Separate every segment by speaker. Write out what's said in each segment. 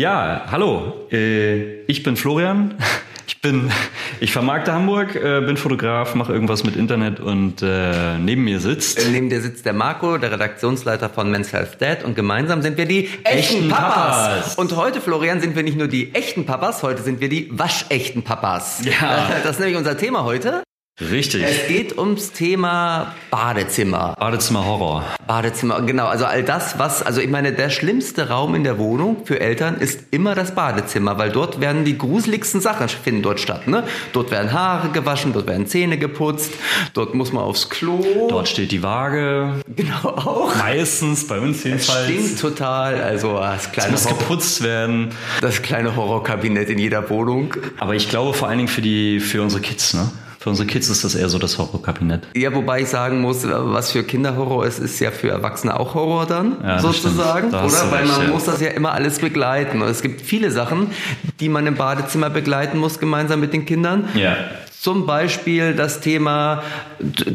Speaker 1: Ja, hallo. Äh, ich bin Florian. Ich bin, ich vermarkte Hamburg, äh, bin Fotograf, mache irgendwas mit Internet und äh, neben mir sitzt.
Speaker 2: Neben dir sitzt der Marco, der Redaktionsleiter von Men's Health Dad und gemeinsam sind wir die echten,
Speaker 1: Echten
Speaker 2: Papas.
Speaker 1: Papas.
Speaker 2: Und heute, Florian, sind wir nicht nur die echten Papas, heute sind wir die waschechten Papas.
Speaker 1: Ja.
Speaker 2: Das ist nämlich unser Thema heute.
Speaker 1: Richtig.
Speaker 2: Es geht ums Thema Badezimmer.
Speaker 1: Badezimmer Horror.
Speaker 2: Badezimmer, genau. Also all das, was, also ich meine, der schlimmste Raum in der Wohnung für Eltern ist immer das Badezimmer, weil dort werden die gruseligsten Sachen finden dort statt. Ne? Dort werden Haare gewaschen, dort werden Zähne geputzt, dort muss man aufs Klo.
Speaker 1: Dort steht die Waage.
Speaker 2: genau auch.
Speaker 1: Meistens, bei uns
Speaker 2: Es
Speaker 1: jedenfalls.
Speaker 2: stinkt total. Also das
Speaker 1: Es
Speaker 2: kleine,
Speaker 1: muss
Speaker 2: Horror,
Speaker 1: geputzt werden.
Speaker 2: das kleine Horrorkabinett in jeder Wohnung.
Speaker 1: Aber ich glaube vor allen Dingen für die, für unsere Kids, ne? Für unsere Kids ist das eher so das Horrorkabinett.
Speaker 2: Ja, wobei ich sagen muss, was für Kinder Horror ist, ist ja für Erwachsene auch Horror dann,
Speaker 1: Ja,
Speaker 2: sozusagen, oder? Weil man
Speaker 1: ja.
Speaker 2: muss das ja immer alles begleiten. Und es gibt viele Sachen, die man im Badezimmer begleiten muss, gemeinsam mit den Kindern.
Speaker 1: Ja.
Speaker 2: Zum Beispiel das Thema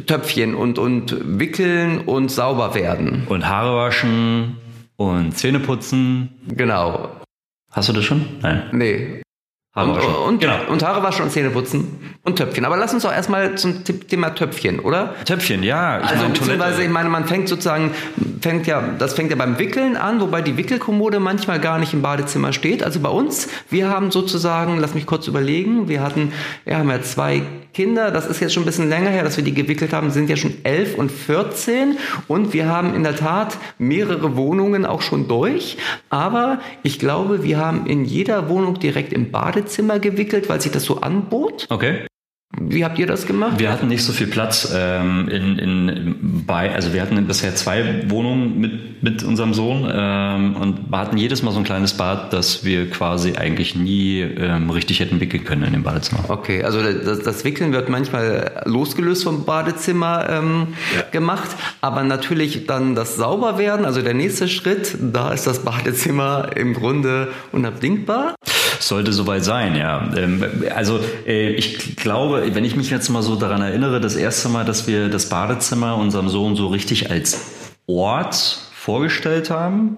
Speaker 2: Töpfchen und, und Wickeln und sauber werden.
Speaker 1: Und Haare waschen und Zähne putzen.
Speaker 2: Genau.
Speaker 1: Hast du das schon? Nein.
Speaker 2: Nee.
Speaker 1: Haare
Speaker 2: Und,
Speaker 1: waschen.
Speaker 2: und,
Speaker 1: genau.
Speaker 2: und Haare waschen und Zähne putzen und Töpfchen. Aber lass uns doch erstmal zum Thema Töpfchen, oder?
Speaker 1: Töpfchen, ja. Ich
Speaker 2: Also
Speaker 1: meine,
Speaker 2: beziehungsweise,
Speaker 1: Toilette.
Speaker 2: ich meine, man fängt sozusagen, fängt ja, das fängt ja beim Wickeln an, wobei die Wickelkommode manchmal gar nicht im Badezimmer steht. Also bei uns, wir haben sozusagen, lass mich kurz überlegen, wir hatten, wir haben ja zwei Kinder, das ist jetzt schon ein bisschen länger her, dass wir die gewickelt haben, sind ja schon elf und 14 und wir haben in der Tat mehrere Wohnungen auch schon durch, aber ich glaube, wir haben in jeder Wohnung direkt im Badezimmer gewickelt, weil sich das so anbot.
Speaker 1: Okay.
Speaker 2: Wie habt ihr das gemacht?
Speaker 1: Wir hatten nicht so viel Platz ähm, in, in, bei, also wir hatten bisher zwei Wohnungen mit, mit unserem Sohn ähm, und hatten jedes Mal so ein kleines Bad, das wir quasi eigentlich nie ähm, richtig hätten wickeln können in dem Badezimmer.
Speaker 2: Okay, also das, das Wickeln wird manchmal losgelöst vom Badezimmer ähm, gemacht, aber natürlich dann das Sauberwerden, also der nächste Schritt, da ist das Badezimmer im Grunde unabdingbar.
Speaker 1: Sollte soweit sein, ja. Ähm, also äh, ich glaube, wenn ich mich jetzt mal so daran erinnere, das erste Mal, dass wir das Badezimmer unserem Sohn so richtig als Ort vorgestellt haben,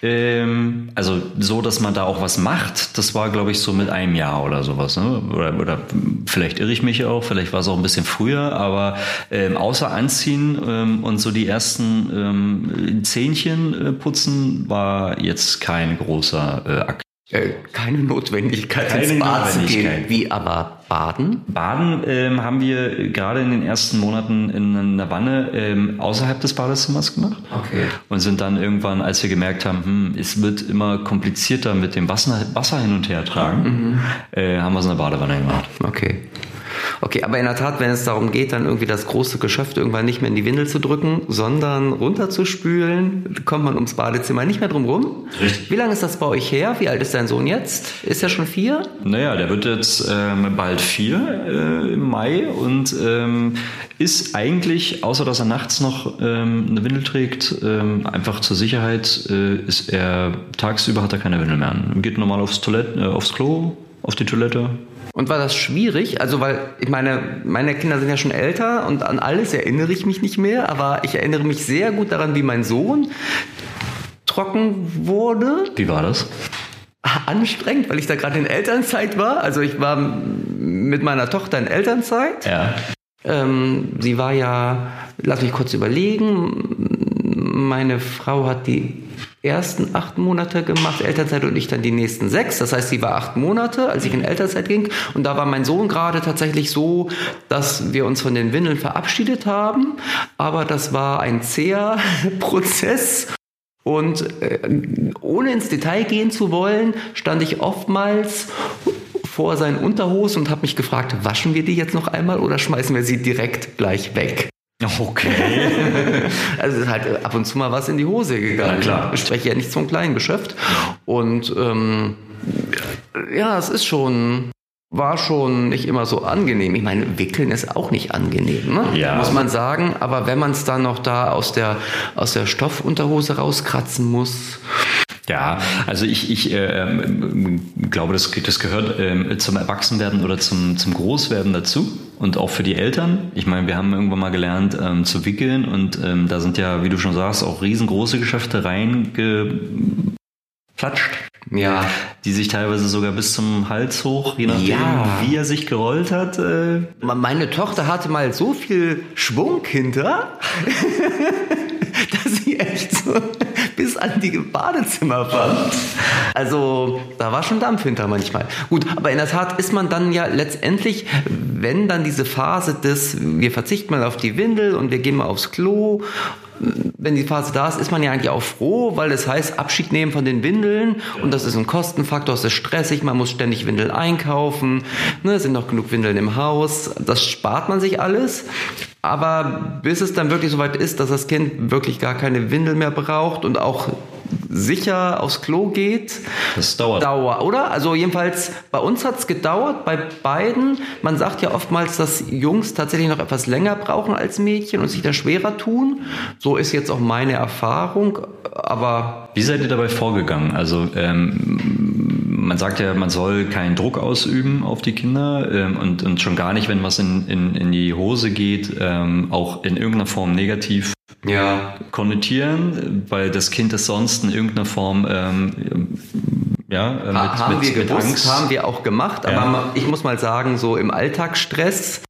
Speaker 1: ähm, also so, dass man da auch was macht, das war, glaube ich, so mit einem Jahr oder sowas. Ne? Oder, vielleicht irre ich mich auch, vielleicht war es auch ein bisschen früher, aber ähm, außer Anziehen und so die ersten Zähnchen äh, putzen war jetzt kein großer äh, Akt.
Speaker 2: Äh, keine Notwendigkeit
Speaker 1: Keine
Speaker 2: ins Bad zu gehen. Wie aber baden?
Speaker 1: Baden ähm, haben wir gerade in den ersten Monaten in einer Wanne ähm, außerhalb des Badezimmers gemacht.
Speaker 2: Okay.
Speaker 1: Und sind dann irgendwann, als wir gemerkt haben, hm, es wird immer komplizierter mit dem Wasser, Wasser hin und her tragen, äh, haben wir es in der Badewanne gemacht.
Speaker 2: Okay. Okay, aber in der Tat, wenn es darum geht, dann irgendwie das große Geschäft irgendwann nicht mehr in die Windel zu drücken, sondern runterzuspülen, kommt man ums Badezimmer nicht mehr drum rum.
Speaker 1: Richtig.
Speaker 2: Wie lange ist das bei euch her? Wie alt ist dein Sohn jetzt? Ist er schon vier?
Speaker 1: Naja, der wird jetzt ähm, bald vier äh, im Mai und ähm, ist eigentlich, außer dass er nachts noch ähm, eine Windel trägt, ähm, einfach zur Sicherheit, äh, ist er tagsüber hat er keine Windel mehr an. Geht normal aufs Toilette, äh, aufs Klo, auf die Toilette.
Speaker 2: Und war das schwierig? Also, weil ich meine, meine Kinder sind ja schon älter und an alles erinnere ich mich nicht mehr, aber ich erinnere mich sehr gut daran, wie mein Sohn trocken wurde.
Speaker 1: Wie war das?
Speaker 2: Anstrengend, weil ich da gerade in Elternzeit war. Also ich war mit meiner Tochter in Elternzeit.
Speaker 1: Ja.
Speaker 2: Ähm, sie war ja, lass mich kurz überlegen, meine Frau hat die ersten acht Monate gemacht, Elternzeit und ich dann die nächsten sechs. Das heißt, sie war acht Monate, als ich in Elternzeit ging. Und da war mein Sohn gerade tatsächlich so, dass wir uns von den Windeln verabschiedet haben. Aber das war ein zäher Prozess. Und äh, ohne ins Detail gehen zu wollen, stand ich oftmals vor seinen Unterhosen und habe mich gefragt, waschen wir die jetzt noch einmal oder schmeißen wir sie direkt gleich weg?
Speaker 1: Okay.
Speaker 2: Also es ist halt ab und zu mal was in die Hose gegangen.
Speaker 1: Ja, klar.
Speaker 2: Ich spreche ja nicht zum kleinen Geschäft. Und ähm, ja, es ist schon, war schon nicht immer so angenehm. Ich meine, wickeln ist auch nicht angenehm, ne?
Speaker 1: Ja.
Speaker 2: muss man sagen. Aber wenn man es dann noch da aus der, aus der Stoffunterhose rauskratzen muss,
Speaker 1: Ja, also ich, ich äh, ähm, glaube, das, das gehört ähm, zum Erwachsenwerden oder zum, zum Großwerden dazu und auch für die Eltern. Ich meine, wir haben irgendwann mal gelernt ähm, zu wickeln und ähm, da sind ja, wie du schon sagst, auch riesengroße Geschäfte reingeplatscht.
Speaker 2: Ja.
Speaker 1: Die sich teilweise sogar bis zum Hals hoch, je nachdem,
Speaker 2: Ja.
Speaker 1: wie er sich gerollt hat. Äh,
Speaker 2: Meine Tochter hatte mal so viel Schwung hinter, an die Badezimmer fand. Also da war schon Dampf hinter manchmal. Gut, aber in der Tat ist man dann ja letztendlich, wenn dann diese Phase des, wir verzichten mal auf die Windel und wir gehen mal aufs Klo wenn die Phase da ist, ist man ja eigentlich auch froh, weil es heißt Abschied nehmen von den Windeln und das ist ein Kostenfaktor, es ist stressig, man muss ständig Windeln einkaufen, ne, es sind noch genug Windeln im Haus, das spart man sich alles. Aber bis es dann wirklich soweit ist, dass das Kind wirklich gar keine Windel mehr braucht und auch sicher aufs Klo geht,
Speaker 1: das dauert.
Speaker 2: Dauer, oder? Also jedenfalls bei uns hat es gedauert, bei beiden. Man sagt ja oftmals, dass Jungs tatsächlich noch etwas länger brauchen als Mädchen und sich da schwerer tun. So ist jetzt auch meine Erfahrung, aber
Speaker 1: Wie seid ihr dabei vorgegangen? Also ähm, man sagt ja, man soll keinen Druck ausüben auf die Kinder ähm, und, und schon gar nicht, wenn was in, in, in die Hose geht, ähm, auch in irgendeiner Form negativ
Speaker 2: ja,
Speaker 1: konnotieren, weil das Kind es sonst in irgendeiner Form ähm, ja, äh, mit,
Speaker 2: ha haben
Speaker 1: mit,
Speaker 2: wir
Speaker 1: mit
Speaker 2: gewusst,
Speaker 1: Angst.
Speaker 2: haben wir auch gemacht, aber
Speaker 1: Ja.
Speaker 2: ich muss mal sagen, so im Alltagsstress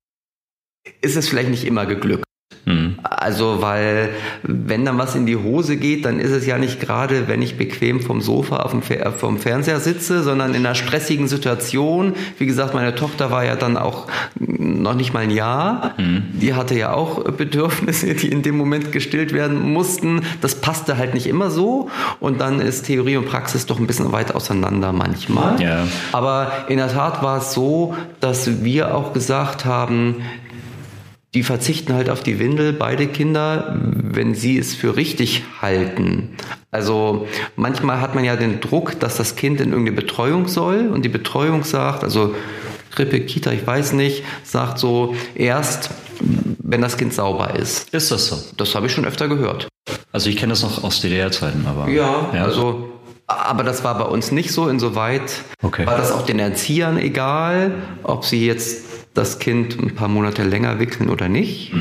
Speaker 2: ist es vielleicht nicht immer geglückt.
Speaker 1: Hm.
Speaker 2: Also, weil wenn dann was in die Hose geht, dann ist es ja nicht gerade, wenn ich bequem vom Sofa auf dem Fer vom Fernseher sitze, sondern in einer stressigen Situation. Wie gesagt, meine Tochter war ja dann auch noch nicht mal ein Jahr. Die hatte ja auch Bedürfnisse, die in dem Moment gestillt werden mussten. Das passte halt nicht immer so. Und dann ist Theorie und Praxis doch ein bisschen weit auseinander manchmal.
Speaker 1: Ja.
Speaker 2: Aber in der Tat war es so, dass wir auch gesagt haben, die verzichten halt auf die Windel, beide Kinder, wenn sie es für richtig halten. Also manchmal hat man ja den Druck, dass das Kind in irgendeine Betreuung soll und die Betreuung sagt, also Krippe, Kita, ich weiß nicht, sagt so erst, wenn das Kind sauber ist.
Speaker 1: Ist das so?
Speaker 2: Das habe ich schon öfter gehört.
Speaker 1: Also ich kenne das noch aus DDR-Zeiten, aber
Speaker 2: Ja, also, aber das war bei uns nicht so. Insoweit
Speaker 1: Okay.
Speaker 2: war das auch den Erziehern egal, ob sie jetzt das Kind ein paar Monate länger wickeln oder nicht.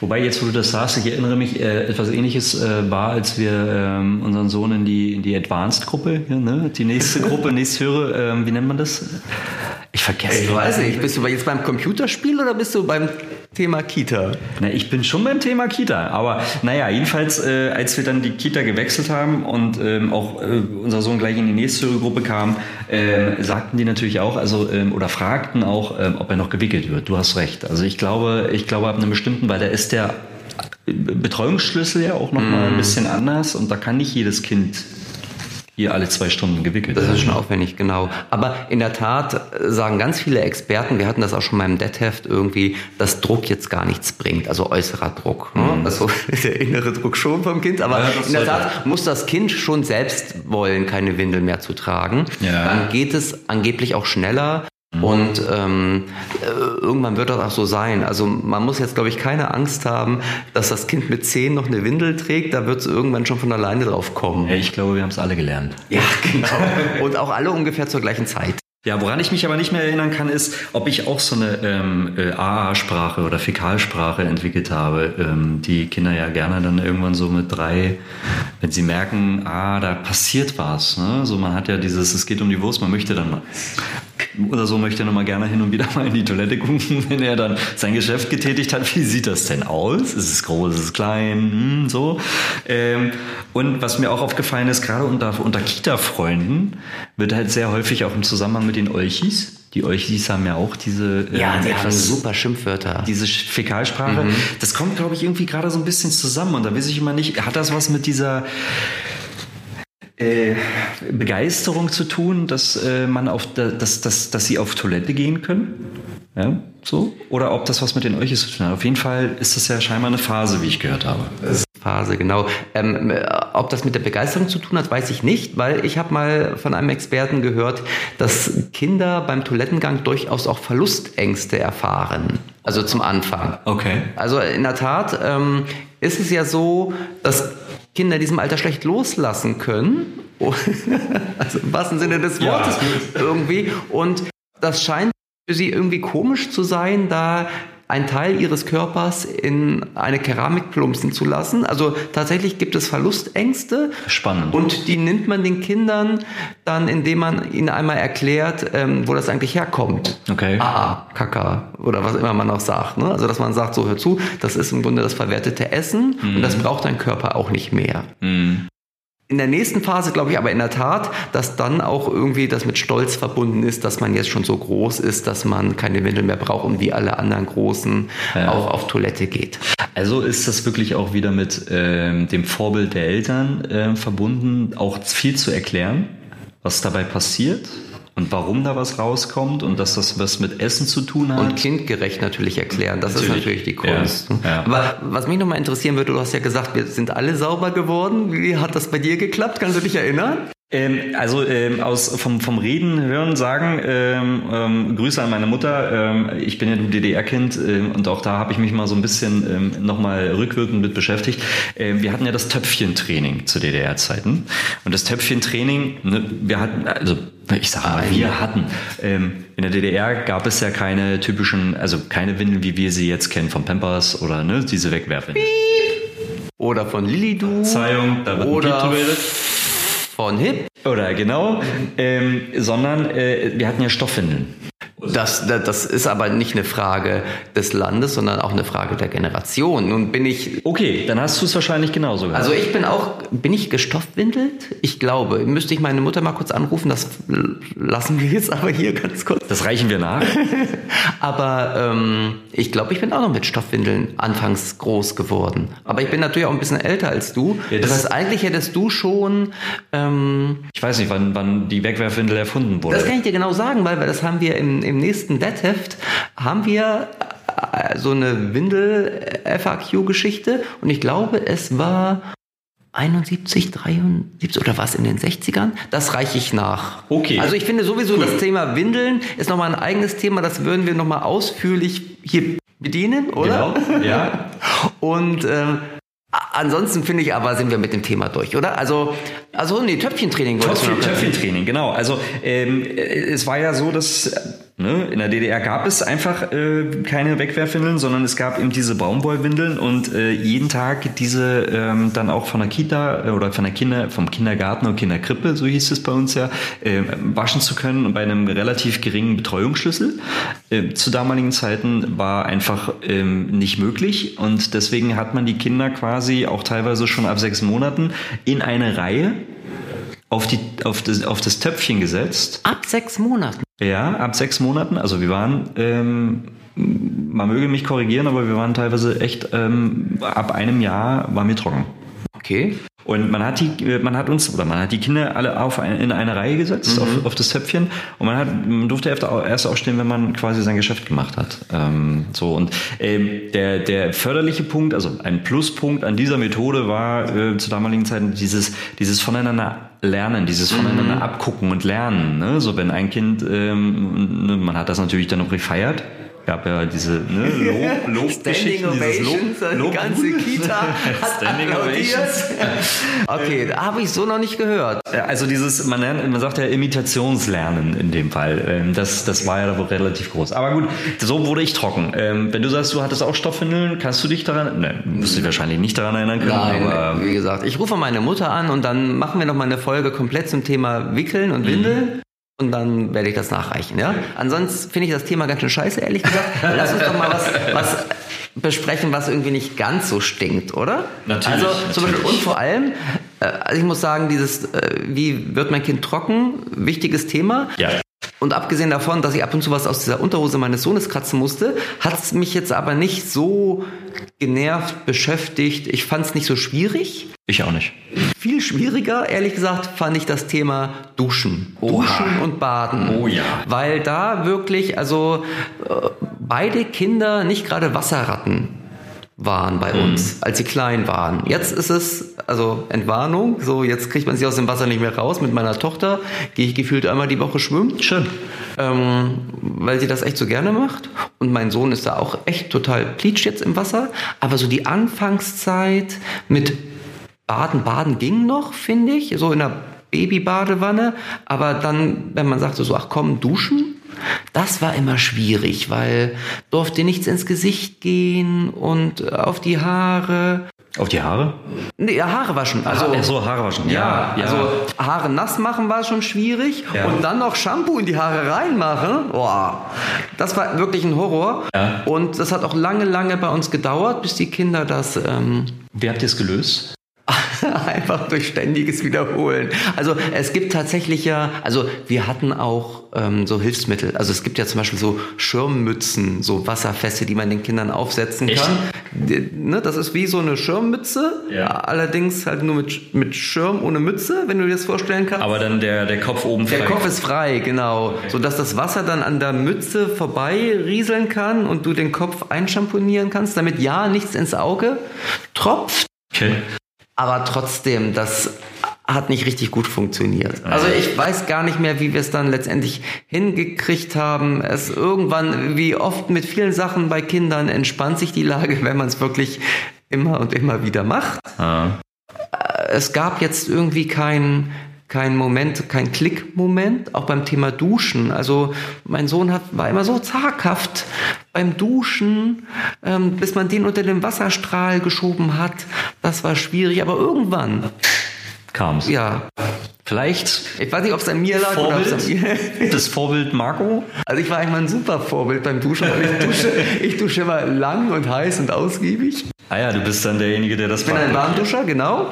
Speaker 1: Wobei jetzt, wo du das sagst, ich erinnere mich, äh, etwas Ähnliches äh, war, als wir ähm, unseren Sohn in die in die Advanced-Gruppe, ja, ne? die nächste Gruppe, nächsthöhere, ähm, wie nennt man das? Ich vergesse.
Speaker 2: Ich weiß nicht, bist du jetzt beim Computerspiel oder bist du beim Thema Kita?
Speaker 1: Na, ich bin schon beim Thema Kita, aber naja, jedenfalls, äh, als wir dann die Kita gewechselt haben und ähm, auch äh, unser Sohn gleich in die nächste Gruppe kam, ähm, sagten die natürlich auch, also ähm, oder fragten auch, ähm, ob er noch gewickelt wird. Du hast recht. Also ich glaube, ich glaube ab einem bestimmten, weil da ist der Betreuungsschlüssel ja auch noch mal ein bisschen anders und da kann nicht jedes Kind hier alle zwei Stunden gewickelt
Speaker 2: Das ist schon aufwendig, genau. Aber in der Tat äh, sagen ganz viele Experten, wir hatten das auch schon mal im Deadheft irgendwie, dass Druck jetzt gar nichts bringt, also äußerer Druck. Ne? Also der innere Druck schon vom Kind, aber
Speaker 1: Ja,
Speaker 2: in der Tat muss das Kind schon selbst wollen, keine Windel mehr zu tragen.
Speaker 1: Ja.
Speaker 2: Dann geht es angeblich auch schneller. Und ähm, äh, irgendwann wird das auch so sein. Also man muss jetzt, glaube ich, keine Angst haben, dass das Kind mit zehn noch eine Windel trägt. Da wird es irgendwann schon von alleine drauf kommen.
Speaker 1: Ja, ich glaube, wir haben es alle gelernt.
Speaker 2: Ja, genau. Und auch alle ungefähr zur gleichen Zeit.
Speaker 1: Ja, woran ich mich aber nicht mehr erinnern kann, ist, ob ich auch so eine ähm, äh, AA-Sprache oder Fäkalsprache entwickelt habe, ähm, die Kinder ja gerne dann irgendwann so mit drei, wenn sie merken, ah, da passiert was. Ne? So, man hat ja dieses, es geht um die Wurst, man möchte dann mal oder so möchte er nochmal gerne hin und wieder mal in die Toilette gucken, wenn er dann sein Geschäft getätigt hat. Wie sieht das denn aus? Ist es groß, ist es klein? Hm, so. Ähm, und was mir auch aufgefallen ist, gerade unter, unter Kita-Freunden wird halt sehr häufig auch im Zusammenhang mit den Olchis. Die Olchis haben ja auch diese ähm,
Speaker 2: Ja, die haben
Speaker 1: etwas-
Speaker 2: super Schimpfwörter.
Speaker 1: diese Fäkalsprache. Das kommt, glaube ich, irgendwie gerade so ein bisschen zusammen. Und da weiß ich immer nicht, hat das was mit dieser äh, Begeisterung zu tun, dass äh, man auf dass, dass, dass sie auf Toilette gehen können? Ja, so? Oder ob das was mit den Olchis zu tun hat. Auf jeden Fall ist das ja scheinbar eine Phase, wie ich gehört habe.
Speaker 2: Phase, genau. Ähm, äh, ob das mit der Begeisterung zu tun hat, weiß ich nicht, weil ich habe mal von einem Experten gehört, dass Kinder beim Toilettengang durchaus auch Verlustängste erfahren. Also zum Anfang.
Speaker 1: Okay.
Speaker 2: Also in der Tat ähm, ist es ja so, dass Kinder in diesem Alter schlecht loslassen können. also im wahrsten Sinne des
Speaker 1: Ja.
Speaker 2: Wortes irgendwie. Und das scheint für sie irgendwie komisch zu sein, da einen Teil ihres Körpers in eine Keramik plumpsen zu lassen. Also tatsächlich gibt es Verlustängste.
Speaker 1: Spannend.
Speaker 2: Und die nimmt man den Kindern dann, indem man ihnen einmal erklärt, ähm, wo das eigentlich herkommt.
Speaker 1: Okay.
Speaker 2: Ah, Kaka oder was immer man auch sagt. Ne? Also dass man sagt, so hör zu, das ist im Grunde das verwertete Essen und das braucht dein Körper auch nicht mehr.
Speaker 1: Mhm.
Speaker 2: In der nächsten Phase glaube ich aber in der Tat, dass dann auch irgendwie das mit Stolz verbunden ist, dass man jetzt schon so groß ist, dass man keine Windel mehr braucht und wie alle anderen Großen
Speaker 1: Ja.
Speaker 2: auch auf Toilette geht.
Speaker 1: Also ist das wirklich auch wieder mit ähm, dem Vorbild der Eltern ähm, verbunden, auch viel zu erklären, was dabei passiert und warum da was rauskommt und dass das was mit Essen zu tun hat.
Speaker 2: Und kindgerecht natürlich erklären. Das ist
Speaker 1: Natürlich.
Speaker 2: natürlich die Kunst.
Speaker 1: Ja, ja.
Speaker 2: Aber was mich nochmal interessieren würde, du hast ja gesagt, wir sind alle sauber geworden. Wie hat das bei dir geklappt? Kannst du dich erinnern?
Speaker 1: Ähm, also ähm, aus vom vom Reden hören sagen ähm, ähm, Grüße an meine Mutter. Ähm, ich bin ja du DDR-Kind ähm, und auch da habe ich mich mal so ein bisschen ähm, nochmal rückwirkend mit beschäftigt. Wir hatten ja das Töpfchentraining zu DDR-Zeiten und das Töpfchentraining, ne, wir hatten also ich sag mal, wir hatten ähm, in der DDR gab es ja keine typischen, also keine Windeln, wie wir sie jetzt kennen von Pampers oder ne, diese Wegwerfwindeln.
Speaker 2: Oder von Lilidu?
Speaker 1: Verzeihung, da wird
Speaker 2: Oder. Von Hip?
Speaker 1: Oder genau, ähm, sondern äh, wir hatten ja Stoffwindeln.
Speaker 2: Das, das, das ist aber nicht eine Frage des Landes, sondern auch eine Frage der Generation. Nun bin ich,
Speaker 1: Okay, dann hast du es wahrscheinlich genauso gehabt.
Speaker 2: also ich bin auch, bin ich gestoffwindelt? Ich glaube, müsste ich meine Mutter mal kurz anrufen, das lassen wir jetzt aber hier ganz kurz.
Speaker 1: das reichen wir nach.
Speaker 2: Aber ähm, ich glaube, ich bin auch noch mit Stoffwindeln anfangs groß geworden. Aber ich bin natürlich auch ein bisschen älter als du.
Speaker 1: Ja,
Speaker 2: das,
Speaker 1: das
Speaker 2: heißt, eigentlich hättest du schon, ähm,
Speaker 1: Ich weiß nicht, wann, wann die Wegwerfwindel erfunden wurde.
Speaker 2: das kann ich dir genau sagen, weil, weil das haben wir im, im nächsten Deadheft, haben wir äh, so eine Windel-FAQ-Geschichte und ich glaube, es war 71, 73 oder was in den 60ern? Das reiche ich nach.
Speaker 1: Okay.
Speaker 2: Also ich finde sowieso das Thema Windeln ist nochmal ein eigenes Thema, das würden wir nochmal ausführlich hier bedienen, oder?
Speaker 1: Genau, ja.
Speaker 2: Und ähm, ansonsten finde ich aber, sind wir mit dem Thema durch, oder? Also, also nee, Töpfchentraining
Speaker 1: Töpfchen. Töpfchentraining, genau. Also ähm, äh, es war ja so, dass äh, ne, in der DDR gab es einfach äh, keine Wegwerfwindeln, sondern es gab eben diese Baumwollwindeln und äh, jeden Tag diese ähm, dann auch von der Kita äh, oder von der Kinder, vom Kindergarten und Kinderkrippe, so hieß es bei uns ja, äh, waschen zu können bei einem relativ geringen Betreuungsschlüssel. Äh, zu damaligen Zeiten war einfach ähm, nicht möglich und deswegen hat man die Kinder quasi auch teilweise schon ab sechs Monaten in eine Reihe auf, die, auf, das, auf das Töpfchen gesetzt.
Speaker 2: Ab sechs Monaten.
Speaker 1: Ja, ab sechs Monaten. Also wir waren, ähm, man möge mich korrigieren, aber wir waren teilweise echt, ähm, ab einem Jahr waren wir trocken.
Speaker 2: Okay.
Speaker 1: Und man hat die, man hat uns, oder man hat die Kinder alle auf ein, in eine Reihe gesetzt, auf, auf das Töpfchen. Und man hat, man durfte erst au- erst aufstehen, wenn man quasi sein Geschäft gemacht hat. Ähm, so, und ähm, der, der förderliche Punkt, also ein Pluspunkt an dieser Methode war äh, zu damaligen Zeiten dieses, dieses voneinander lernen, dieses voneinander abgucken und lernen. Ne? So, wenn ein Kind, ähm, ne, man hat das natürlich dann noch gefeiert. Gab ja diese ne, Lob, Lobgeschichten, dieses Lob,
Speaker 2: die
Speaker 1: Lob
Speaker 2: ganze Kita hat
Speaker 1: Standing
Speaker 2: applaudiert. Okay, da habe ich so noch nicht gehört.
Speaker 1: Ja, Also dieses, man, lernt, man sagt ja Imitationslernen in dem Fall. Ähm, Das, das war ja wohl relativ groß. Aber gut, so wurde ich trocken. Ähm, Wenn du sagst, du hattest auch Stoffwindeln, kannst du dich daran, ne, musst du dich wahrscheinlich nicht daran erinnern können, aber
Speaker 2: Nein, wie gesagt, ich rufe meine Mutter an und dann machen wir noch mal eine Folge komplett zum Thema Wickeln und Windeln. Und dann werde ich das nachreichen, ja? Ansonsten finde ich das Thema ganz schön scheiße, ehrlich gesagt. Lass uns doch mal was, was besprechen, was irgendwie nicht ganz so stinkt, oder?
Speaker 1: Natürlich,
Speaker 2: Also zum Beispiel,
Speaker 1: natürlich.
Speaker 2: und vor allem, äh, also ich muss sagen, dieses, äh, wie wird mein Kind trocken, wichtiges Thema.
Speaker 1: ja.
Speaker 2: Und abgesehen davon, dass ich ab und zu was aus dieser Unterhose meines Sohnes kratzen musste, hat es mich jetzt aber nicht so genervt, beschäftigt. Ich fand es nicht so schwierig.
Speaker 1: Ich auch nicht.
Speaker 2: Viel schwieriger, ehrlich gesagt, fand ich das Thema Duschen. Duschen und Baden.
Speaker 1: Oh ja.
Speaker 2: Weil da wirklich, also äh, beide Kinder nicht gerade Wasserratten waren bei uns, als sie klein waren. Jetzt ist es, also Entwarnung, so jetzt kriegt man sie aus dem Wasser nicht mehr raus. Mit meiner Tochter gehe ich gefühlt einmal die Woche schwimmen.
Speaker 1: Schön.
Speaker 2: Ähm, weil sie das echt so gerne macht. Und mein Sohn ist da auch echt total pleatscht jetzt im Wasser. Aber so die Anfangszeit mit Baden, Baden ging noch, finde ich, so in der Babybadewanne. Aber dann, wenn man sagt so, ach komm, duschen, Das war immer schwierig, weil durfte nichts ins Gesicht gehen und auf die Haare.
Speaker 1: Auf die Haare?
Speaker 2: Nee, Haare waschen. Also,
Speaker 1: Ach so, Haare waschen.
Speaker 2: ja,
Speaker 1: Ja, ja.
Speaker 2: also Haare nass machen war schon schwierig
Speaker 1: Ja.
Speaker 2: und dann noch Shampoo in die Haare reinmachen. Boah, das war wirklich ein Horror.
Speaker 1: Ja.
Speaker 2: Und das hat auch lange, lange bei uns gedauert, bis die Kinder das ähm,
Speaker 1: Wie habt ihr es gelöst?
Speaker 2: Einfach durch ständiges Wiederholen. Also es gibt tatsächlich ja, also wir hatten auch ähm, so Hilfsmittel. Also es gibt ja zum Beispiel so Schirmmützen, so Wasserfeste, die man den Kindern aufsetzen
Speaker 1: Echt?
Speaker 2: kann. Die, ne, das ist wie so eine Schirmmütze,
Speaker 1: Ja.
Speaker 2: allerdings halt nur mit, mit Schirm ohne Mütze, wenn du dir das vorstellen kannst.
Speaker 1: Aber dann der, der Kopf oben
Speaker 2: Der
Speaker 1: frei.
Speaker 2: Kopf ist frei, genau. So dass das Wasser dann an der Mütze vorbei rieseln kann und du den Kopf einschamponieren kannst, damit ja nichts ins Auge tropft.
Speaker 1: Okay.
Speaker 2: Aber trotzdem, das hat nicht richtig gut funktioniert. Also ich weiß gar nicht mehr, wie wir es dann letztendlich hingekriegt haben. Es irgendwann, wie oft mit vielen Sachen bei Kindern, entspannt sich die Lage, wenn man es wirklich immer und immer wieder macht.
Speaker 1: Ah.
Speaker 2: Es gab jetzt irgendwie keinen kein Moment, kein Klickmoment, auch beim Thema Duschen. Also mein Sohn hat, war immer so zaghaft beim Duschen, ähm, bis man den unter den Wasserstrahl geschoben hat. Das war schwierig, aber irgendwann,
Speaker 1: Kam's.
Speaker 2: ja,
Speaker 1: Vielleicht
Speaker 2: ich weiß nicht, ob es an mir lag oder
Speaker 1: Vorbild?
Speaker 2: mir.
Speaker 1: das Vorbild Marco?
Speaker 2: Also ich war eigentlich mal ein super Vorbild beim Duschen, weil ich dusche, ich dusche immer lang und heiß und ausgiebig.
Speaker 1: Ah ja, du bist dann derjenige, der das
Speaker 2: Ich bin ein Warmduscher, genau.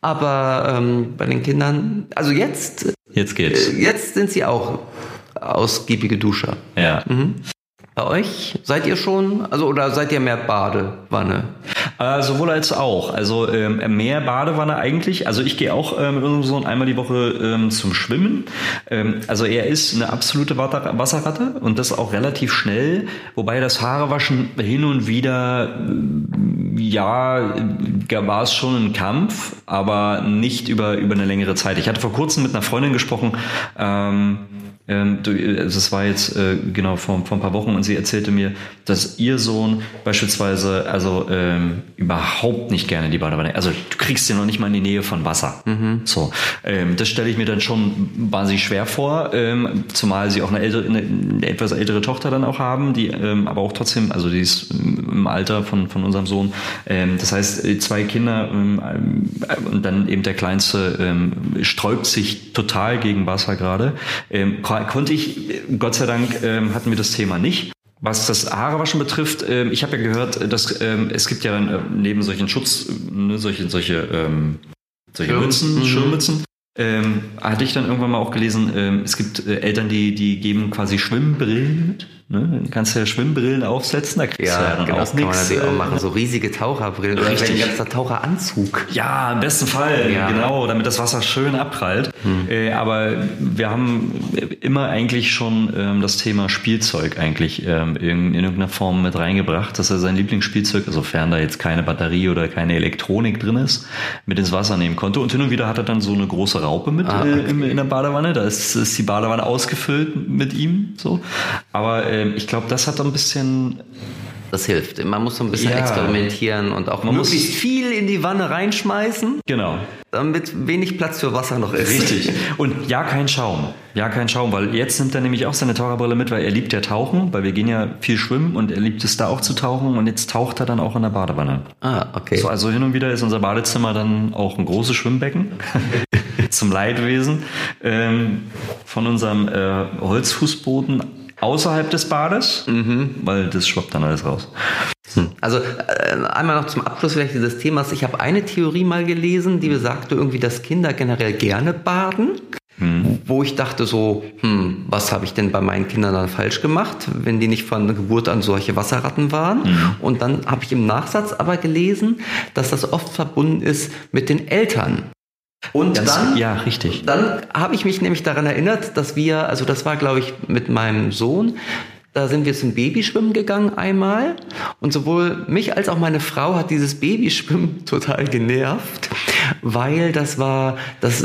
Speaker 2: Aber ähm, bei den Kindern, also jetzt,
Speaker 1: Jetzt geht's.
Speaker 2: jetzt sind sie auch ausgiebige Duscher.
Speaker 1: Ja.
Speaker 2: Bei euch seid ihr schon, also oder seid ihr mehr Badewanne?
Speaker 1: Äh, sowohl als auch. Also ähm, mehr Badewanne eigentlich. Also ich gehe auch ähm, mit unserem Sohn einmal die Woche ähm, zum Schwimmen. Ähm, also er ist eine absolute Wasserratte und das auch relativ schnell. Wobei das Haarewaschen hin und wieder, äh, ja, war es schon ein Kampf, aber nicht über, über eine längere Zeit. Ich hatte vor kurzem mit einer Freundin gesprochen, ähm, äh, das war jetzt äh, genau vor, vor ein paar Wochen und sie erzählte mir, dass ihr Sohn beispielsweise also ähm, überhaupt nicht gerne die Badewanne. Also du kriegst ihn noch nicht mal in die Nähe von Wasser. So, ähm, das stelle ich mir dann schon wahnsinnig schwer vor, ähm, zumal sie auch eine, ältere, eine, eine etwas ältere Tochter dann auch haben, die ähm, aber auch trotzdem, also die ist im Alter von von unserem Sohn. Ähm, das heißt, äh, zwei Kinder ähm, und dann eben der kleinste ähm, sträubt sich total gegen Wasser gerade. Ähm, ko- konnte ich, Gott sei Dank, ähm, hatten wir das Thema nicht. Was das Haarewaschen betrifft, ähm, ich habe ja gehört, dass ähm, es gibt ja dann äh, neben solchen Schutz, ne, solche, solche, ähm, solche
Speaker 2: Schirm.
Speaker 1: Mützen,
Speaker 2: Mhm.
Speaker 1: Schirmmützen, ähm, hatte ich dann irgendwann mal auch gelesen, ähm, es gibt äh, Eltern, die, die geben quasi Schwimmbrillen mit. Ne? Dann kannst du ja Schwimmbrillen aufsetzen, da kriegst du ja dann
Speaker 2: genau,
Speaker 1: auch
Speaker 2: das kann man
Speaker 1: nichts.
Speaker 2: auch
Speaker 1: äh,
Speaker 2: machen. So riesige Taucherbrillen oder ein ganzer Taucheranzug.
Speaker 1: Ja, im besten Fall,
Speaker 2: Ja.
Speaker 1: genau, damit das Wasser schön abprallt. Äh, aber wir haben immer eigentlich schon ähm, das Thema Spielzeug eigentlich ähm, in, in irgendeiner Form mit reingebracht, dass er sein Lieblingsspielzeug, sofern da jetzt keine Batterie oder keine Elektronik drin ist, mit ins Wasser nehmen konnte. Und hin und wieder hat er dann so eine große Raupe mit
Speaker 2: Ah,
Speaker 1: äh, im- in der Badewanne. Da ist, ist die Badewanne ausgefüllt mit ihm. So. Aber ähm, ich glaube, das hat ein bisschen
Speaker 2: Das hilft. Man muss so ein bisschen
Speaker 1: Ja.
Speaker 2: experimentieren und auch
Speaker 1: Man muss-
Speaker 2: möglichst viel in die Wanne reinschmeißen,
Speaker 1: genau.
Speaker 2: damit wenig Platz für Wasser noch ist.
Speaker 1: Richtig. Und ja, kein Schaum. Ja, kein Schaum, weil jetzt nimmt er nämlich auch seine Taucherbrille mit, weil er liebt ja Tauchen, weil wir gehen ja viel schwimmen und er liebt es da auch zu tauchen und jetzt taucht er dann auch in der Badewanne.
Speaker 2: Ah, okay.
Speaker 1: So, also hin und wieder ist unser Badezimmer dann auch ein großes Schwimmbecken zum Leidwesen ähm, von unserem äh, Holzfußboden außerhalb des Bades, weil das schwappt dann alles raus.
Speaker 2: Also äh, einmal noch zum Abschluss vielleicht dieses Themas. Ich habe eine Theorie mal gelesen, die besagte irgendwie, dass Kinder generell gerne baden. Wo ich dachte so, hm, was habe ich denn bei meinen Kindern dann falsch gemacht, wenn die nicht von Geburt an solche Wasserratten waren? Und dann habe ich im Nachsatz aber gelesen, dass das oft verbunden ist mit den Eltern. Und
Speaker 1: Ganz-
Speaker 2: dann,
Speaker 1: ja, richtig.
Speaker 2: dann habe ich mich nämlich daran erinnert, dass wir, also das war glaube ich mit meinem Sohn, da sind wir zum Babyschwimmen gegangen einmal und sowohl mich als auch meine Frau hat dieses Babyschwimmen total genervt, weil das war, das,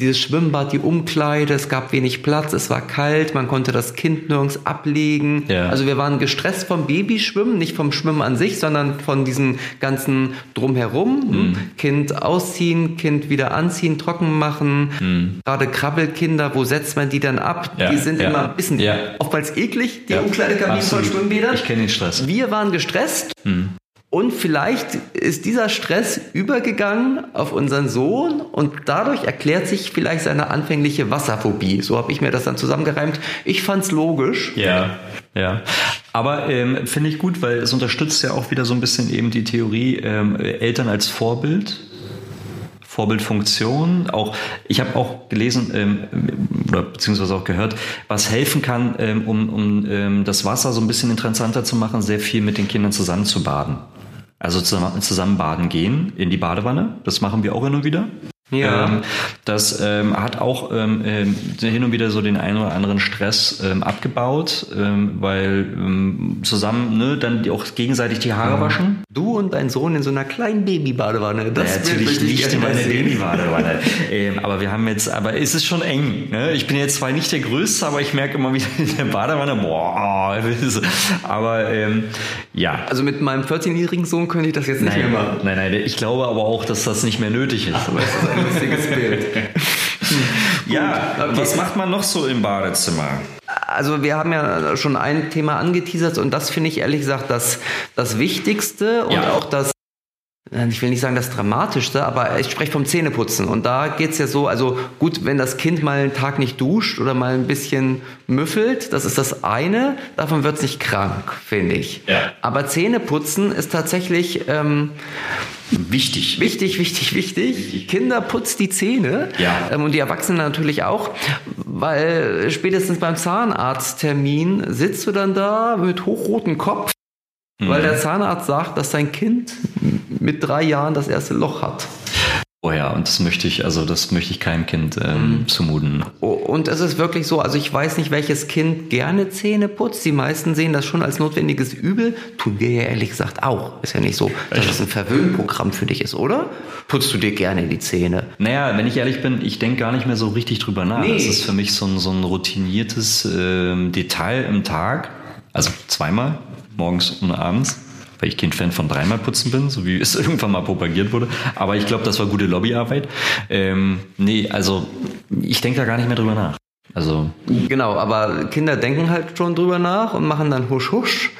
Speaker 2: dieses Schwimmbad, die Umkleide, es gab wenig Platz, es war kalt, man konnte das Kind nirgends ablegen.
Speaker 1: Ja.
Speaker 2: Also wir waren gestresst vom Babyschwimmen, nicht vom Schwimmen an sich, sondern von diesem ganzen Drumherum.
Speaker 1: Mhm.
Speaker 2: Kind ausziehen, Kind wieder anziehen, trocken machen. Gerade Krabbelkinder, wo setzt man die dann ab?
Speaker 1: Mhm. Ja,
Speaker 2: Die sind
Speaker 1: ja.
Speaker 2: immer ein bisschen
Speaker 1: Ja.
Speaker 2: oftmals eklig, die Umkleidekabinen von. Schwimmbädern.
Speaker 1: Ich kenne den Stress.
Speaker 2: Wir waren gestresst und vielleicht ist dieser Stress übergegangen auf unseren Sohn und dadurch erklärt sich vielleicht seine anfängliche Wasserphobie. So habe ich mir das dann zusammengereimt. Ich fand's logisch.
Speaker 1: Ja, ja. Aber ähm, finde ich gut, weil es unterstützt ja auch wieder so ein bisschen eben die Theorie ähm, Eltern als Vorbild. Vorbildfunktion. Auch ich habe auch gelesen ähm, oder beziehungsweise auch gehört, was helfen kann, ähm, um, um ähm, das Wasser so ein bisschen interessanter zu machen, sehr viel mit den Kindern zusammen zu baden. Also zusammen, baden gehen in die Badewanne. Das machen wir auch hin und wieder.
Speaker 2: Ja.
Speaker 1: Ähm, das ähm, hat auch ähm, ähm, hin und wieder so den einen oder anderen Stress ähm, abgebaut, ähm, weil ähm, zusammen ne, dann auch gegenseitig die Haare waschen.
Speaker 2: Du und dein Sohn in so einer kleinen Babybadewanne. Das
Speaker 1: Ja, natürlich nicht in
Speaker 2: mal
Speaker 1: meine
Speaker 2: sehen.
Speaker 1: Babybadewanne. aber wir haben jetzt, aber es ist schon eng. Ne? Ich bin jetzt zwar nicht der Größte, aber ich merke immer wieder in der Badewanne, boah, aber ja.
Speaker 2: Also mit meinem 14-jährigen Sohn könnte ich das jetzt nicht
Speaker 1: Nein,
Speaker 2: mehr machen.
Speaker 1: nein, nein, ich glaube aber auch, dass das nicht mehr nötig ist.
Speaker 2: Ein lustiges Bild.
Speaker 1: ja,
Speaker 2: okay.
Speaker 1: was macht man noch so im Badezimmer?
Speaker 2: Also wir haben ja schon ein Thema angeteasert und das finde ich ehrlich gesagt das, das Wichtigste und
Speaker 1: Ja.
Speaker 2: auch das, ich will nicht sagen das Dramatischste, aber ich spreche vom Zähneputzen. Und da geht's ja so, also gut, wenn das Kind mal einen Tag nicht duscht oder mal ein bisschen müffelt, das ist das eine, davon wird's nicht krank, finde ich.
Speaker 1: Ja.
Speaker 2: Aber Zähneputzen ist tatsächlich... Ähm,
Speaker 1: Wichtig.
Speaker 2: Wichtig, wichtig, wichtig. Kinder putzt die Zähne.
Speaker 1: Ja.
Speaker 2: Ähm, und die Erwachsenen natürlich auch. Weil spätestens beim Zahnarzttermin sitzt du dann da mit hochrotem Kopf, weil der Zahnarzt sagt, dass dein Kind mit drei Jahren das erste Loch hat.
Speaker 1: Oh ja, und das möchte ich, also das möchte ich keinem Kind ähm, zumuten.
Speaker 2: Oh, Und es ist wirklich so, also ich weiß nicht, welches Kind gerne Zähne putzt. Die meisten sehen das schon als notwendiges Übel. Tun wir ja ehrlich gesagt auch. Ist ja nicht so, dass das ein Verwöhnprogramm für dich ist, oder? Putzt du dir gerne die Zähne?
Speaker 1: Naja, wenn ich ehrlich bin, ich denke gar nicht mehr so richtig drüber nach.
Speaker 2: Nee.
Speaker 1: Das ist für mich so ein, so ein routiniertes ähm, Detail im Tag. Also zweimal, morgens und abends. Weil ich kein Fan von dreimal putzen bin, so wie es irgendwann mal propagiert wurde. Aber ich glaube, das war gute Lobbyarbeit. Ähm, nee, also ich denke da gar nicht mehr drüber nach. Also
Speaker 2: Genau, aber Kinder denken halt schon drüber nach und machen dann husch husch.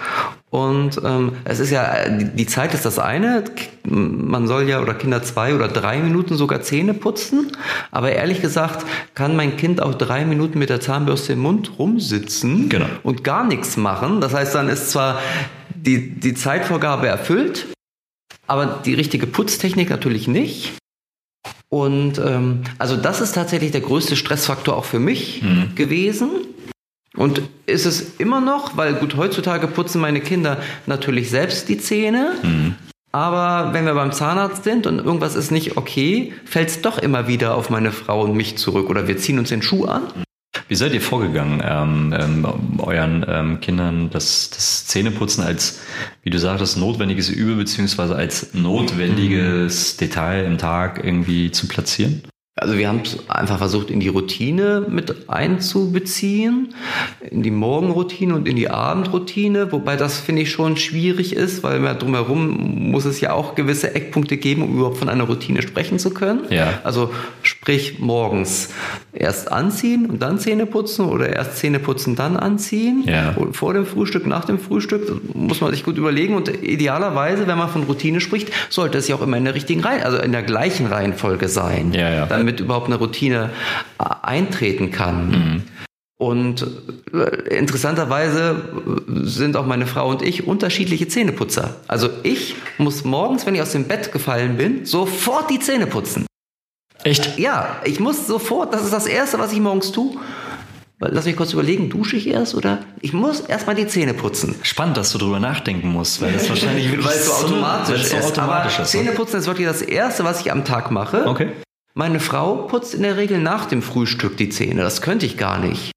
Speaker 2: Und ähm, es ist ja, die, die Zeit ist das eine. Man soll ja, oder Kinder zwei oder drei Minuten sogar Zähne putzen. Aber ehrlich gesagt kann mein Kind auch drei Minuten mit der Zahnbürste im Mund rumsitzen
Speaker 1: Genau.
Speaker 2: und gar nichts machen. Das heißt, dann ist zwar die, die Zeitvorgabe erfüllt, aber die richtige Putztechnik natürlich nicht. Und ähm, also das ist tatsächlich der größte Stressfaktor auch für mich gewesen. Und ist es immer noch, weil gut, heutzutage putzen meine Kinder natürlich selbst die Zähne. Aber wenn wir beim Zahnarzt sind und irgendwas ist nicht okay, fällt es doch immer wieder auf meine Frau und mich zurück. Oder wir ziehen uns den Schuh an.
Speaker 1: Wie seid ihr vorgegangen, ähm, ähm, euren ähm, Kindern das, das Zähneputzen als, wie du sagtest, notwendiges Übel beziehungsweise als notwendiges Detail im Tag irgendwie zu platzieren?
Speaker 2: Also wir haben es einfach versucht, in die Routine mit einzubeziehen, in die Morgenroutine und in die Abendroutine, wobei das finde ich schon schwierig ist, weil mehr drumherum muss es ja auch gewisse Eckpunkte geben, um überhaupt von einer Routine sprechen zu können.
Speaker 1: Ja.
Speaker 2: Also sprich morgens erst anziehen und dann Zähne putzen oder erst Zähne putzen, dann anziehen.
Speaker 1: Ja.
Speaker 2: Vor dem Frühstück, nach dem Frühstück, das muss man sich gut überlegen und idealerweise, wenn man von Routine spricht, sollte es ja auch immer in der richtigen Reihe, also in der gleichen Reihenfolge sein
Speaker 1: Ja, ja.
Speaker 2: damit überhaupt eine Routine äh, eintreten kann. Und äh, interessanterweise äh, sind auch meine Frau und ich unterschiedliche Zähneputzer. Also ich muss morgens, wenn ich aus dem Bett gefallen bin, sofort die Zähne putzen.
Speaker 1: Echt?
Speaker 2: Ja, ich muss sofort, das ist das Erste, was ich morgens tue. Lass mich kurz überlegen, dusche ich erst oder? Ich muss erstmal die Zähne putzen.
Speaker 1: Spannend, dass du drüber nachdenken musst, weil das wahrscheinlich
Speaker 2: Weil es so automatisch
Speaker 1: es so
Speaker 2: ist.
Speaker 1: automatisch
Speaker 2: Aber
Speaker 1: ist. ne?
Speaker 2: Zähneputzen ist wirklich das Erste, was ich am Tag mache.
Speaker 1: Okay.
Speaker 2: Meine Frau putzt in der Regel nach dem Frühstück die Zähne. Das könnte ich gar nicht.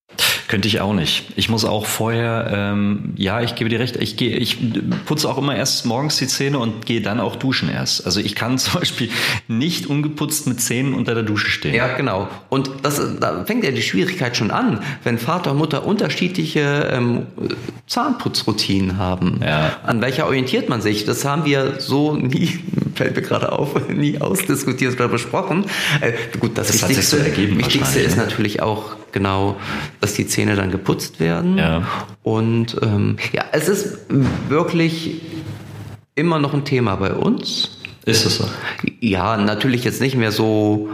Speaker 1: Könnte ich auch nicht. Ich muss auch vorher, ähm, ja, ich gebe dir recht, ich gehe, ich putze auch immer erst morgens die Zähne und gehe dann auch duschen erst. Also ich kann zum Beispiel nicht ungeputzt mit Zähnen unter der Dusche stehen.
Speaker 2: Ja, genau. Und das, da fängt ja die Schwierigkeit schon an, wenn Vater und Mutter unterschiedliche ähm, Zahnputzroutinen haben.
Speaker 1: Ja.
Speaker 2: An welcher orientiert man sich? Das haben wir so nie, fällt mir gerade auf, nie ausdiskutiert oder besprochen. Äh, gut, das,
Speaker 1: Das hat sich
Speaker 2: Wichtigste,
Speaker 1: so ergeben
Speaker 2: Wichtigste ist
Speaker 1: ne?
Speaker 2: natürlich auch genau, dass die Zähne dann geputzt werden.
Speaker 1: Ja.
Speaker 2: Und ähm, ja, es ist wirklich immer noch ein Thema bei uns.
Speaker 1: Ist es so?
Speaker 2: Ja, natürlich jetzt nicht mehr so,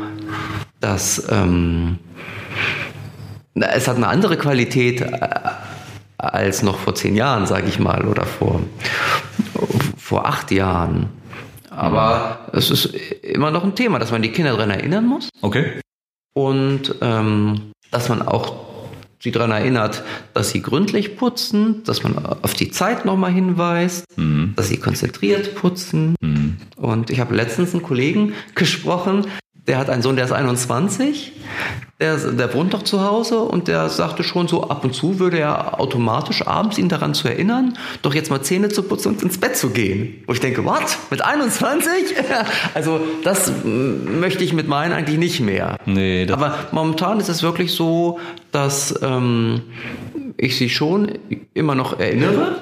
Speaker 2: dass ähm, es hat eine andere Qualität äh, als noch vor zehn Jahren, sage ich mal, oder vor, vor acht Jahren. Aber es ist immer noch ein Thema, dass man die Kinder daran erinnern muss
Speaker 1: Okay.
Speaker 2: und ähm, dass man auch sie daran erinnert, dass sie gründlich putzen, dass man auf die Zeit nochmal hinweist, dass sie konzentriert putzen. Und ich habe letztens einen Kollegen gesprochen, der hat einen Sohn, der ist 21, der, der wohnt doch zu Hause und der sagte schon so, ab und zu würde er automatisch abends ihn daran zu erinnern, doch jetzt mal Zähne zu putzen und ins Bett zu gehen. Wo ich denke, what? Mit 21? also das möchte ich mit meinen eigentlich nicht mehr.
Speaker 1: Nee, das,
Speaker 2: Aber momentan ist es wirklich so, dass ähm, ich sie schon immer noch erinnere.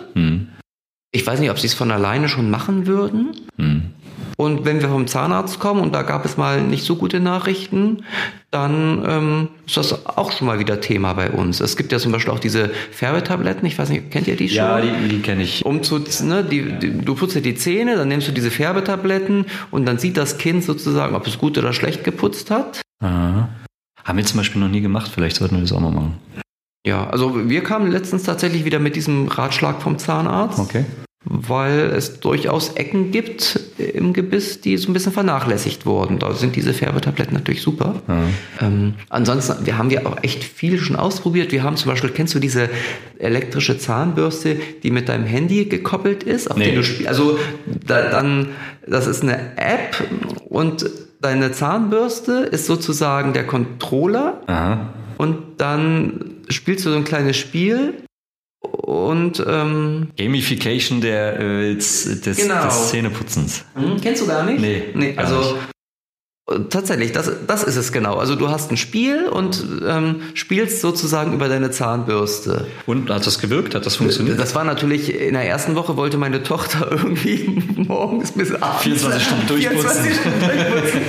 Speaker 2: Ich weiß nicht, ob sie es von alleine schon machen würden. Und wenn wir vom Zahnarzt kommen und da gab es mal nicht so gute Nachrichten, dann ähm, ist das auch schon mal wieder Thema bei uns. Es gibt ja zum Beispiel auch diese Färbetabletten. Ich weiß nicht, kennt ihr die schon?
Speaker 1: ja, die, die kenne ich.
Speaker 2: um zu, ne, die, die, du putzt dir die Zähne, dann nimmst du diese Färbetabletten und dann sieht das Kind sozusagen, ob es gut oder schlecht geputzt hat.
Speaker 1: Aha. Haben wir zum Beispiel noch nie gemacht, vielleicht sollten wir das auch mal machen.
Speaker 2: Ja, also wir kamen letztens tatsächlich wieder mit diesem Ratschlag vom Zahnarzt,
Speaker 1: Okay.
Speaker 2: weil es durchaus Ecken gibt im Gebiss, die so ein bisschen vernachlässigt wurden. Da sind diese Färbetabletten natürlich super. Ähm, ansonsten, wir haben ja auch echt viel schon ausprobiert. Wir haben zum Beispiel, kennst du diese elektrische Zahnbürste, die mit deinem Handy gekoppelt ist, auf
Speaker 1: Nee.
Speaker 2: du spielst? Also da, dann, das ist eine App und deine Zahnbürste ist sozusagen der Controller
Speaker 1: Aha.
Speaker 2: und dann spielst du so ein kleines Spiel und ähm,
Speaker 1: Gamification der, äh, des,
Speaker 2: Genau.
Speaker 1: des Zähneputzens.
Speaker 2: hm, kennst du gar nicht?
Speaker 1: Nee,
Speaker 2: nee also
Speaker 1: nicht.
Speaker 2: Tatsächlich, das, das ist es genau. Also du hast ein Spiel und ähm, spielst sozusagen über deine Zahnbürste.
Speaker 1: Und hat das gewirkt? Hat das funktioniert?
Speaker 2: Das war natürlich, in der ersten Woche wollte meine Tochter irgendwie morgens bis abends
Speaker 1: 24 Stunden durchputzen.
Speaker 2: 24 Stunden durchputzen.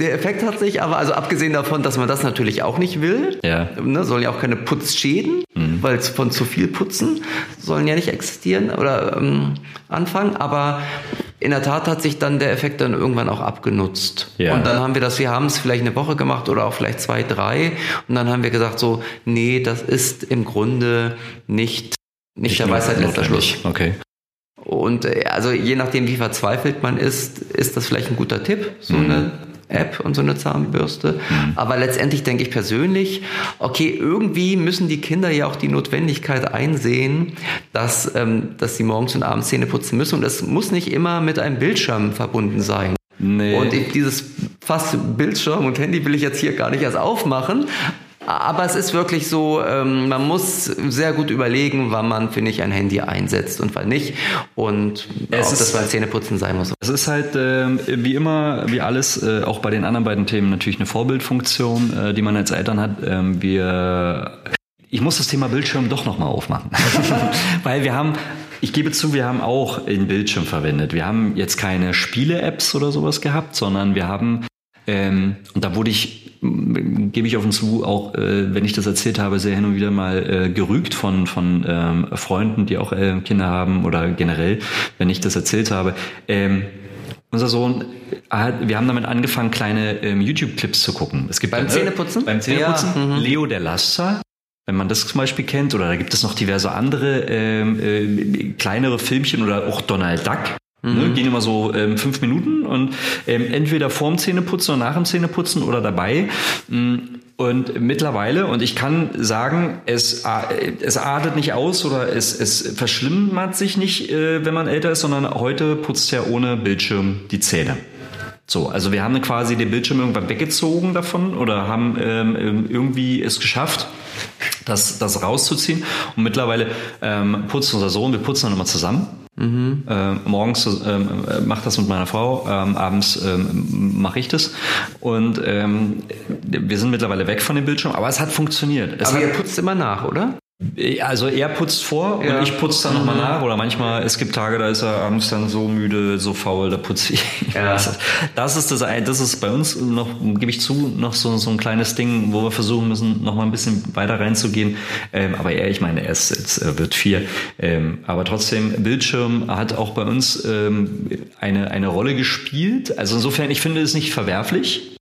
Speaker 2: Der Effekt hat sich aber, also abgesehen davon, dass man das natürlich auch nicht will,
Speaker 1: Ja.
Speaker 2: ne, sollen ja auch keine Putzschäden, weil es von zu viel Putzen sollen ja nicht existieren oder ähm, anfangen, aber in der Tat hat sich dann der Effekt dann irgendwann auch abgenutzt.
Speaker 1: Ja.
Speaker 2: Und dann haben wir das, wir haben es vielleicht eine Woche gemacht oder auch vielleicht zwei, drei und dann haben wir gesagt so, nee, das ist im Grunde nicht, nicht, der
Speaker 1: nur
Speaker 2: Weisheit letzter Schluss.
Speaker 1: Okay.
Speaker 2: Und äh, also je nachdem, wie verzweifelt man ist, ist das vielleicht ein guter Tipp, so eine App und so eine Zahnbürste. Aber letztendlich denke ich persönlich, okay, irgendwie müssen die Kinder ja auch die Notwendigkeit einsehen, dass, ähm, dass sie morgens und abends Zähne putzen müssen. Und das muss nicht immer mit einem Bildschirm verbunden sein.
Speaker 1: Nee.
Speaker 2: Und dieses fast Bildschirm und Handy will ich jetzt hier gar nicht erst aufmachen. Aber es ist wirklich so, ähm, man muss sehr gut überlegen, wann man, finde ich, ein Handy einsetzt und wann nicht. Und
Speaker 1: Es
Speaker 2: ob
Speaker 1: ist-
Speaker 2: das beim Zähneputzen sein muss.
Speaker 1: Es ist halt ähm, wie immer, wie alles, äh, auch bei den anderen beiden Themen natürlich eine Vorbildfunktion, äh, die man als Eltern hat. Ähm, wir, ich muss das Thema Bildschirm doch nochmal aufmachen, weil wir haben, ich gebe zu, wir haben auch den Bildschirm verwendet. Wir haben jetzt keine Spiele-Apps oder sowas gehabt, sondern wir haben ähm, und da wurde ich, gebe ich offen zu, auch äh, wenn ich das erzählt habe, sehr hin und wieder mal äh, gerügt von, von ähm, Freunden, die auch äh, Kinder haben oder generell, wenn ich das erzählt habe. Ähm, unser Sohn, hat, wir haben damit angefangen, kleine ähm, YouTube-Clips zu gucken. Es gibt
Speaker 2: Beim
Speaker 1: dann-
Speaker 2: Zähneputzen?
Speaker 1: Beim Zähneputzen.
Speaker 2: Ja, mhm.
Speaker 1: Leo der Laster. Wenn man das zum Beispiel kennt, oder da gibt es noch diverse andere ähm, äh, kleinere Filmchen oder auch Donald Duck. Ne, gehen immer so ähm, fünf Minuten und ähm, entweder vorm Zähneputzen oder nach dem Zähneputzen oder dabei. Mm, Und mittlerweile, und ich kann sagen, es, es artet nicht aus oder es, es verschlimmert sich nicht, äh, wenn man älter ist, sondern heute putzt er ohne Bildschirm die Zähne. So, also wir haben quasi den Bildschirm irgendwann weggezogen davon oder haben ähm, ähm, irgendwie es geschafft, das, das rauszuziehen. Und mittlerweile ähm, putzt unser Sohn, wir putzen dann immer zusammen. Mhm. Ähm, morgens ähm, macht das mit meiner Frau, ähm, abends ähm, mache ich das. Und ähm, wir sind mittlerweile weg von dem Bildschirm, aber es hat funktioniert. Es
Speaker 2: Aber
Speaker 1: hat,
Speaker 2: ihr putzt immer nach, oder?
Speaker 1: Also er putzt vor
Speaker 2: Ja.
Speaker 1: und ich putze dann nochmal nach. Oder manchmal, es gibt Tage, da ist er abends dann so müde, so faul, da putze ich.
Speaker 2: Ja.
Speaker 1: Das ist das, das ist bei uns noch, gebe ich zu, noch so, so ein kleines Ding, wo wir versuchen müssen, noch mal ein bisschen weiter reinzugehen. Ähm, aber er, ich meine, er ist jetzt, er wird vier. Ähm, aber trotzdem, Bildschirm hat auch bei uns ähm, eine, eine Rolle gespielt. Also insofern, ich finde es nicht verwerflich.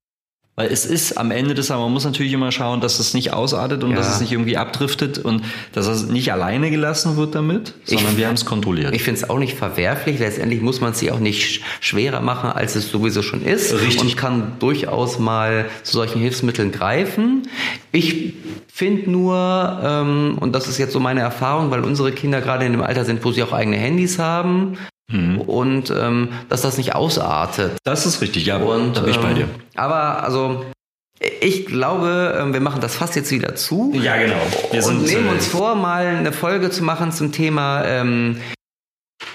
Speaker 1: Weil es ist am Ende des Tages, man muss natürlich immer schauen, dass es nicht ausartet und
Speaker 2: Ja.
Speaker 1: dass es nicht irgendwie abdriftet und dass es nicht alleine gelassen wird damit, sondern wir haben es kontrolliert.
Speaker 2: Ich finde es auch nicht verwerflich. Letztendlich muss man es sich auch nicht sch- schwerer machen, als es sowieso schon ist.
Speaker 1: Richtig.
Speaker 2: Und kann durchaus mal zu solchen Hilfsmitteln greifen. Ich finde nur, ähm, und das ist jetzt so meine Erfahrung, weil unsere Kinder gerade in dem Alter sind, wo sie auch eigene Handys haben.
Speaker 1: Mhm.
Speaker 2: Und ähm, dass das nicht ausartet.
Speaker 1: das ist richtig, ja,
Speaker 2: Und,
Speaker 1: da bin ich bei
Speaker 2: ähm,
Speaker 1: dir.
Speaker 2: Aber also, ich glaube, ähm, wir machen das fast jetzt wieder zu.
Speaker 1: Ja, genau. Wir
Speaker 2: und
Speaker 1: sind,
Speaker 2: nehmen
Speaker 1: äh,
Speaker 2: uns vor, mal eine Folge zu machen zum Thema ähm,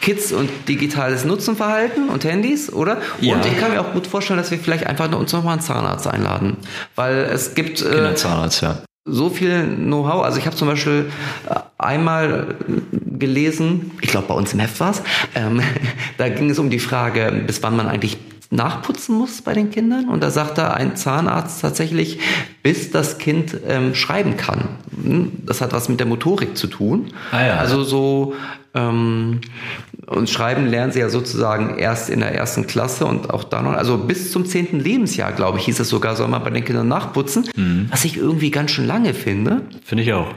Speaker 2: Kids und digitales Nutzenverhalten und Handys, oder?
Speaker 1: Ja.
Speaker 2: Und ich kann mir auch gut vorstellen, dass wir vielleicht einfach uns nochmal einen Zahnarzt einladen. Weil es gibt äh,
Speaker 1: Kinderzahnarzt, ja.
Speaker 2: So viel Know-how. Also ich habe zum Beispiel äh, einmal äh, gelesen, ich glaube bei uns im Heft war es, ähm, da ging es um die Frage, bis wann man eigentlich nachputzen muss bei den Kindern. Und da sagte ein Zahnarzt tatsächlich, bis das Kind ähm, schreiben kann. Hm, Das hat was mit der Motorik zu tun.
Speaker 1: Ah ja.
Speaker 2: Also so ähm, und Schreiben lernen sie ja sozusagen erst in der ersten Klasse und auch dann noch, also bis zum zehnten Lebensjahr, glaube ich, hieß es sogar, soll man bei den Kindern nachputzen,
Speaker 1: Mhm.
Speaker 2: was ich irgendwie ganz schön lange finde.
Speaker 1: Finde ich auch.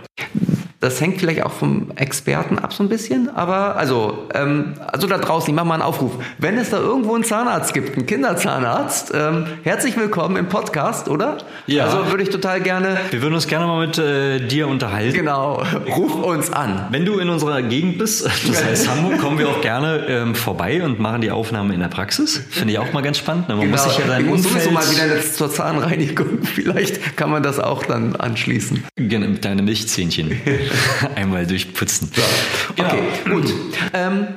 Speaker 2: Das hängt vielleicht auch vom Experten ab so ein bisschen, aber also, ähm, also da draußen, ich mache mal einen Aufruf. Wenn es da irgendwo einen Zahnarzt gibt, einen Kinderzahnarzt, ähm, herzlich willkommen im Podcast, oder?
Speaker 1: Ja.
Speaker 2: Also würde ich total gerne,
Speaker 1: Wir würden uns gerne mal mit äh, dir unterhalten.
Speaker 2: genau, ruf uns an.
Speaker 1: Wenn du in unserer Gegend bist, das heißt Hamburg, kommen wir auch gerne ähm, vorbei und machen die Aufnahme in der Praxis. Finde ich auch mal ganz spannend. ne? Man muss sich ja Umfeld,
Speaker 2: sowieso mal wieder jetzt zur Zahnreinigung. Vielleicht kann man das auch dann anschließen.
Speaker 1: Genau, deine Milchzähnchen einmal durchputzen. Genau.
Speaker 2: Okay, gut. Ähm,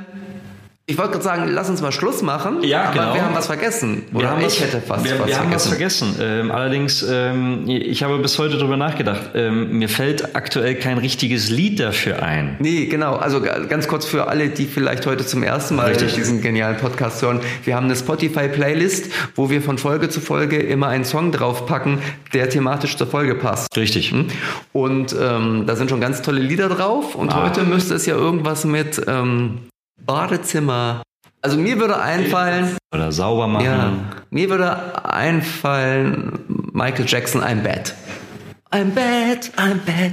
Speaker 2: ich wollte gerade sagen, lass uns mal Schluss machen.
Speaker 1: Ja,
Speaker 2: aber
Speaker 1: genau.
Speaker 2: wir haben was vergessen. Oder
Speaker 1: Wir haben
Speaker 2: ich
Speaker 1: was,
Speaker 2: hätte fast
Speaker 1: wir,
Speaker 2: was
Speaker 1: wir haben was
Speaker 2: vergessen.
Speaker 1: vergessen. Ähm, allerdings, ähm, ich habe bis heute darüber nachgedacht. Ähm, mir fällt aktuell kein richtiges Lied dafür ein.
Speaker 2: Nee, genau. Also ganz kurz für alle, die vielleicht heute zum ersten Mal
Speaker 1: Richtig.
Speaker 2: diesen genialen Podcast hören. Wir haben eine Spotify-Playlist, wo wir von Folge zu Folge immer einen Song draufpacken, der thematisch zur Folge passt.
Speaker 1: Richtig.
Speaker 2: Und ähm, da sind schon ganz tolle Lieder drauf. Und
Speaker 1: Ah.
Speaker 2: heute müsste es ja irgendwas mit ähm, Badezimmer. Also mir würde einfallen,
Speaker 1: Oder sauber machen.
Speaker 2: ja, mir würde einfallen Michael Jackson, I'm Bad. I'm bad, I'm bad.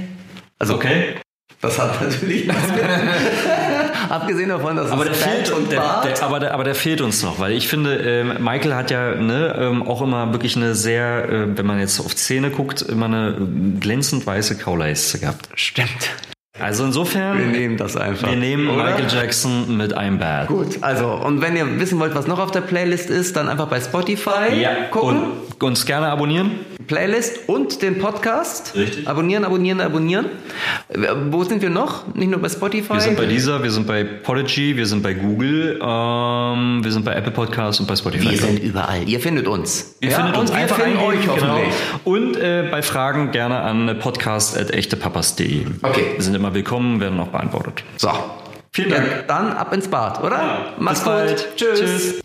Speaker 2: Also
Speaker 1: Okay.
Speaker 2: das hat natürlich. Abgesehen davon, dass
Speaker 1: Aber der,
Speaker 2: es
Speaker 1: fehlt,
Speaker 2: Bad und
Speaker 1: der, der, aber, der, aber der fehlt uns noch, weil ich finde, ähm, Michael hat ja ne, ähm, auch immer wirklich eine sehr, äh, wenn man jetzt auf Zähne guckt, immer eine ähm, glänzend weiße Kauleiste gehabt.
Speaker 2: Stimmt.
Speaker 1: Also
Speaker 2: Wir
Speaker 1: insofern,
Speaker 2: nehmen das einfach.
Speaker 1: wir nehmen
Speaker 2: oder?
Speaker 1: Michael Jackson mit I'm Bad.
Speaker 2: Gut, also und wenn ihr wissen wollt, was noch auf der Playlist ist, dann einfach bei Spotify gucken.
Speaker 1: Und uns gerne abonnieren.
Speaker 2: Playlist und den Podcast.
Speaker 1: Richtig.
Speaker 2: Abonnieren, abonnieren, abonnieren. Wo sind wir noch? Nicht nur bei Spotify.
Speaker 1: Wir sind bei dieser, wir sind bei Podigy, wir sind bei Google, ähm, wir sind bei Apple Podcasts und bei Spotify.
Speaker 2: wir sind überall. Ihr findet uns.
Speaker 1: Ihr
Speaker 2: Ja,
Speaker 1: findet uns
Speaker 2: und wir
Speaker 1: einfach
Speaker 2: finden
Speaker 1: eingeben,
Speaker 2: euch hoffentlich.
Speaker 1: Genau. Und äh, bei Fragen gerne an podcast.echtepapas.de.
Speaker 2: Okay.
Speaker 1: Wir sind immer willkommen, werden auch beantwortet.
Speaker 2: So.
Speaker 1: Vielen
Speaker 2: Ja,
Speaker 1: Dank.
Speaker 2: dann ab ins Bad, oder?
Speaker 1: Ja.
Speaker 2: Mach's
Speaker 1: Bis bald.
Speaker 2: gut. Tschüss.
Speaker 1: Tschüss.